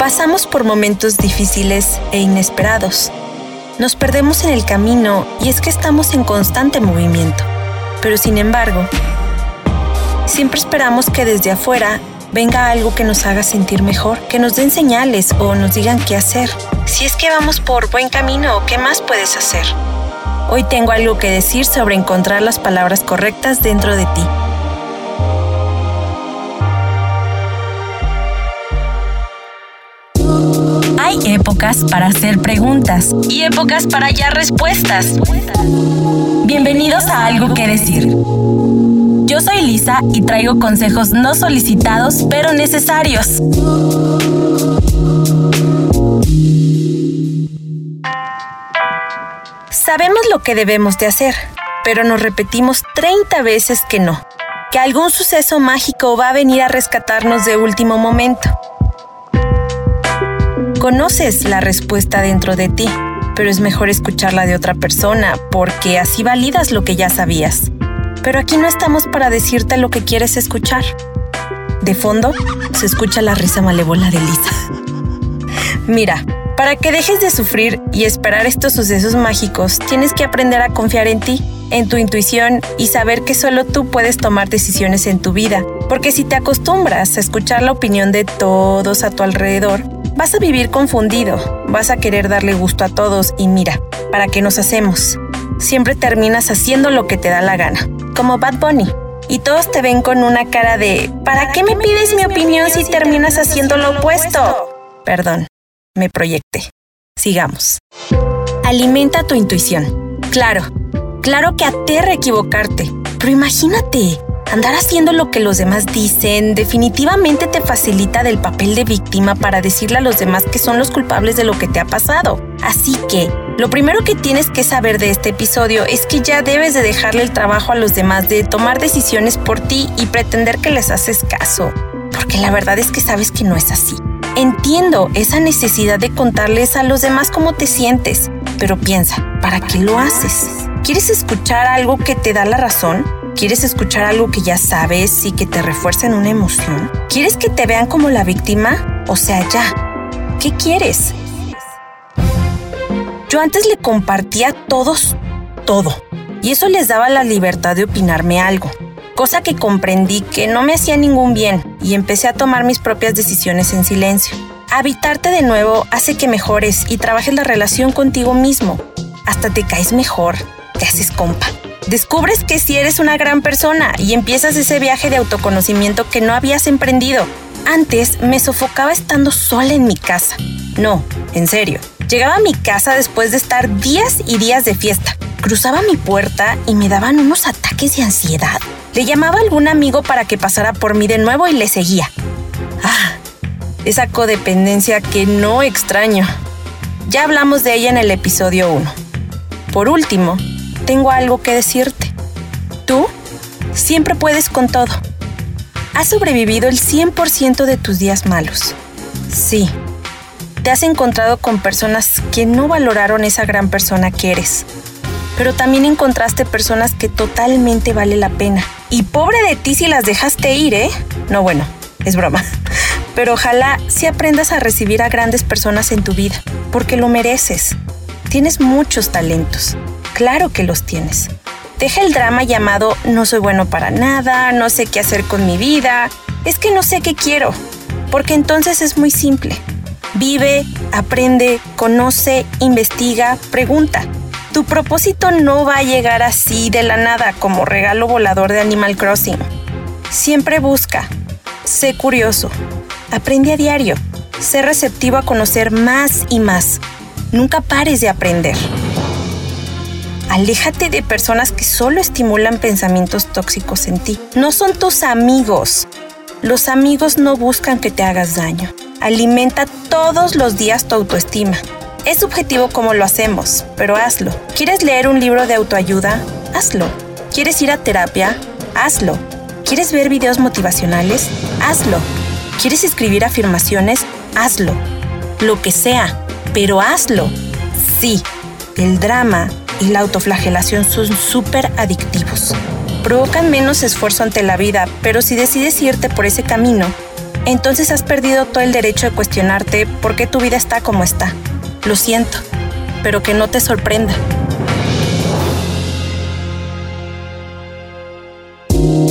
Pasamos por momentos difíciles e inesperados. Nos perdemos en el camino y es que estamos en constante movimiento. Pero sin embargo, siempre esperamos que desde afuera venga algo que nos haga sentir mejor, que nos den señales o nos digan qué hacer. Si es que vamos por buen camino, ¿qué más puedes hacer? Hoy tengo algo que decir sobre encontrar las palabras correctas dentro de ti. Hay épocas para hacer preguntas y épocas para hallar respuestas. Bienvenidos a Algo que Decir. Yo soy Lisa y traigo consejos no solicitados pero necesarios. Sabemos lo que debemos de hacer, pero nos repetimos 30 veces que no, que algún suceso mágico va a venir a rescatarnos de último momento Conoces la respuesta dentro de ti, pero es mejor escucharla de otra persona porque así validas lo que ya sabías. Pero aquí no estamos para decirte lo que quieres escuchar. De fondo se escucha la risa malévola de Lisa. Mira, para que dejes de sufrir y esperar estos sucesos mágicos, tienes que aprender a confiar en ti, en tu intuición y saber que solo tú puedes tomar decisiones en tu vida. Porque si te acostumbras a escuchar la opinión de todos a tu alrededor, Vas a vivir confundido, vas a querer darle gusto a todos y mira, ¿para qué nos hacemos? Siempre terminas haciendo lo que te da la gana, como Bad Bunny. Y todos te ven con una cara de ¿para qué me pides mi opinión si terminas haciendo lo opuesto? Perdón, me proyecté. Sigamos. Alimenta tu intuición. Claro, claro que aterra equivocarte, pero imagínate, Andar haciendo lo que los demás dicen definitivamente te facilita del papel de víctima para decirle a los demás que son los culpables de lo que te ha pasado. Así que, lo primero que tienes que saber de este episodio es que ya debes de dejarle el trabajo a los demás de tomar decisiones por ti y pretender que les haces caso. Porque la verdad es que sabes que no es así. Entiendo esa necesidad de contarles a los demás cómo te sientes, pero piensa, ¿para qué lo haces? ¿Quieres escuchar algo que te da la razón? ¿Quieres escuchar algo que ya sabes y que te refuercen una emoción? ¿Quieres que te vean como la víctima? O sea, ya. ¿Qué quieres? Yo antes le compartía a todos todo, y eso les daba la libertad de opinarme algo, cosa que comprendí que no me hacía ningún bien y empecé a tomar mis propias decisiones en silencio. Habitarte de nuevo hace que mejores y trabajes la relación contigo mismo. Hasta te caes mejor, te haces compa. Descubres que si eres una gran persona y empiezas ese viaje de autoconocimiento que no habías emprendido. Antes me sofocaba estando sola en mi casa. No, en serio. Llegaba a mi casa después de estar días y días de fiesta. Cruzaba mi puerta y me daban unos ataques de ansiedad. Le llamaba a algún amigo para que pasara por mí de nuevo y le seguía. Ah, esa codependencia que no extraño. Ya hablamos de ella en el episodio 1. Por último, tengo algo que decirte. Tú siempre puedes con todo. Has sobrevivido el 100% de tus días malos. Sí, te has encontrado con personas que no valoraron esa gran persona que eres. Pero también encontraste personas que totalmente vale la pena. Y pobre de ti si las dejaste ir, ¿eh? No, bueno, es broma. Pero ojalá si aprendas a recibir a grandes personas en tu vida, porque lo mereces. Tienes muchos talentos Claro que los tienes. Deja el drama llamado no soy bueno para nada, no sé qué hacer con mi vida, es que no sé qué quiero, porque entonces es muy simple. Vive, aprende, conoce, investiga, pregunta. Tu propósito no va a llegar así de la nada como regalo volador de Animal Crossing. Siempre busca, sé curioso, aprende a diario, sé receptivo a conocer más y más. Nunca pares de aprender. Aléjate de personas que solo estimulan pensamientos tóxicos en ti. No son tus amigos. Los amigos no buscan que te hagas daño. Alimenta todos los días tu autoestima. Es subjetivo como lo hacemos, pero hazlo. ¿Quieres leer un libro de autoayuda? Hazlo. ¿Quieres ir a terapia? Hazlo. ¿Quieres ver videos motivacionales? Hazlo. ¿Quieres escribir afirmaciones? Hazlo. Lo que sea, pero hazlo. Sí, el drama y la autoflagelación son súper adictivos. Provocan menos esfuerzo ante la vida, pero si decides irte por ese camino, entonces has perdido todo el derecho de cuestionarte por qué tu vida está como está. Lo siento, pero que no te sorprenda.